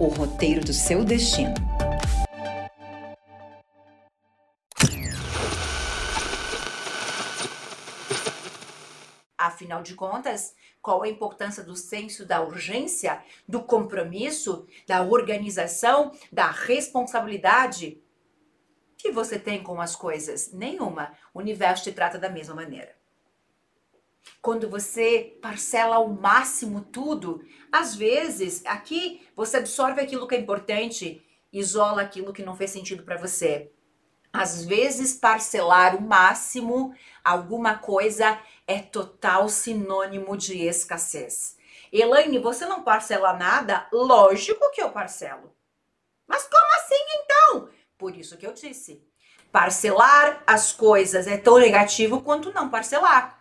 o roteiro do seu destino. Afinal de contas, qual a importância do senso da urgência, do compromisso, da organização, da responsabilidade que você tem com as coisas? Nenhuma. O universo te trata da mesma maneira. Quando você parcela ao máximo tudo, às vezes aqui você absorve aquilo que é importante, isola aquilo que não fez sentido para você. Às vezes, parcelar o máximo alguma coisa é total sinônimo de escassez. Elaine, você não parcela nada? Lógico que eu parcelo. Mas como assim então? Por isso que eu disse. Parcelar as coisas é tão negativo quanto não parcelar.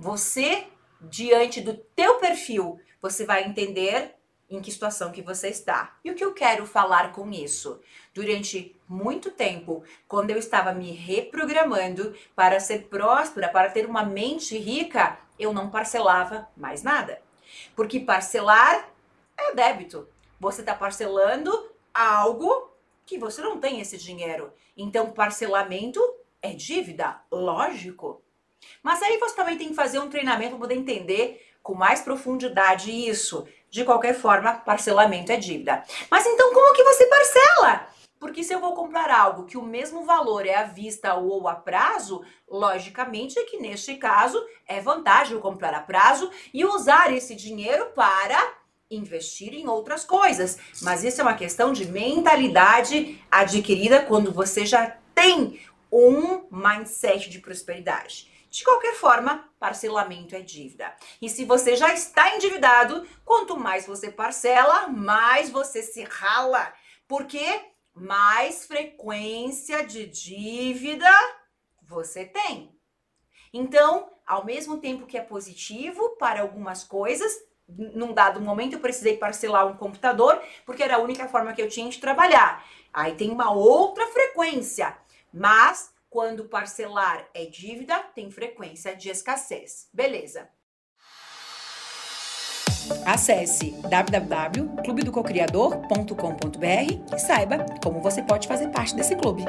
Você, diante do teu perfil, você vai entender em que situação que você está. E o que eu quero falar com isso? Durante muito tempo, quando eu estava me reprogramando para ser próspera, para ter uma mente rica, eu não parcelava mais nada. Porque parcelar é débito. Você está parcelando algo que você não tem esse dinheiro. Então, parcelamento é dívida, lógico. Mas aí você também tem que fazer um treinamento para poder entender com mais profundidade isso. De qualquer forma, parcelamento é dívida. Mas então como que você parcela? Porque se eu vou comprar algo que o mesmo valor é à vista ou a prazo, logicamente é que neste caso é vantagem eu comprar a prazo e usar esse dinheiro para investir em outras coisas. Mas isso é uma questão de mentalidade adquirida quando você já tem um mindset de prosperidade. De qualquer forma, parcelamento é dívida. E se você já está endividado, quanto mais você parcela, mais você se rala. Porque mais frequência de dívida você tem. Então, ao mesmo tempo que é positivo para algumas coisas, num dado momento eu precisei parcelar um computador, porque era a única forma que eu tinha de trabalhar. Aí tem uma outra frequência, mas quando parcelar é dívida, tem frequência de escassez. Beleza. Acesse www.clubedococriador.com.br e saiba como você pode fazer parte desse clube.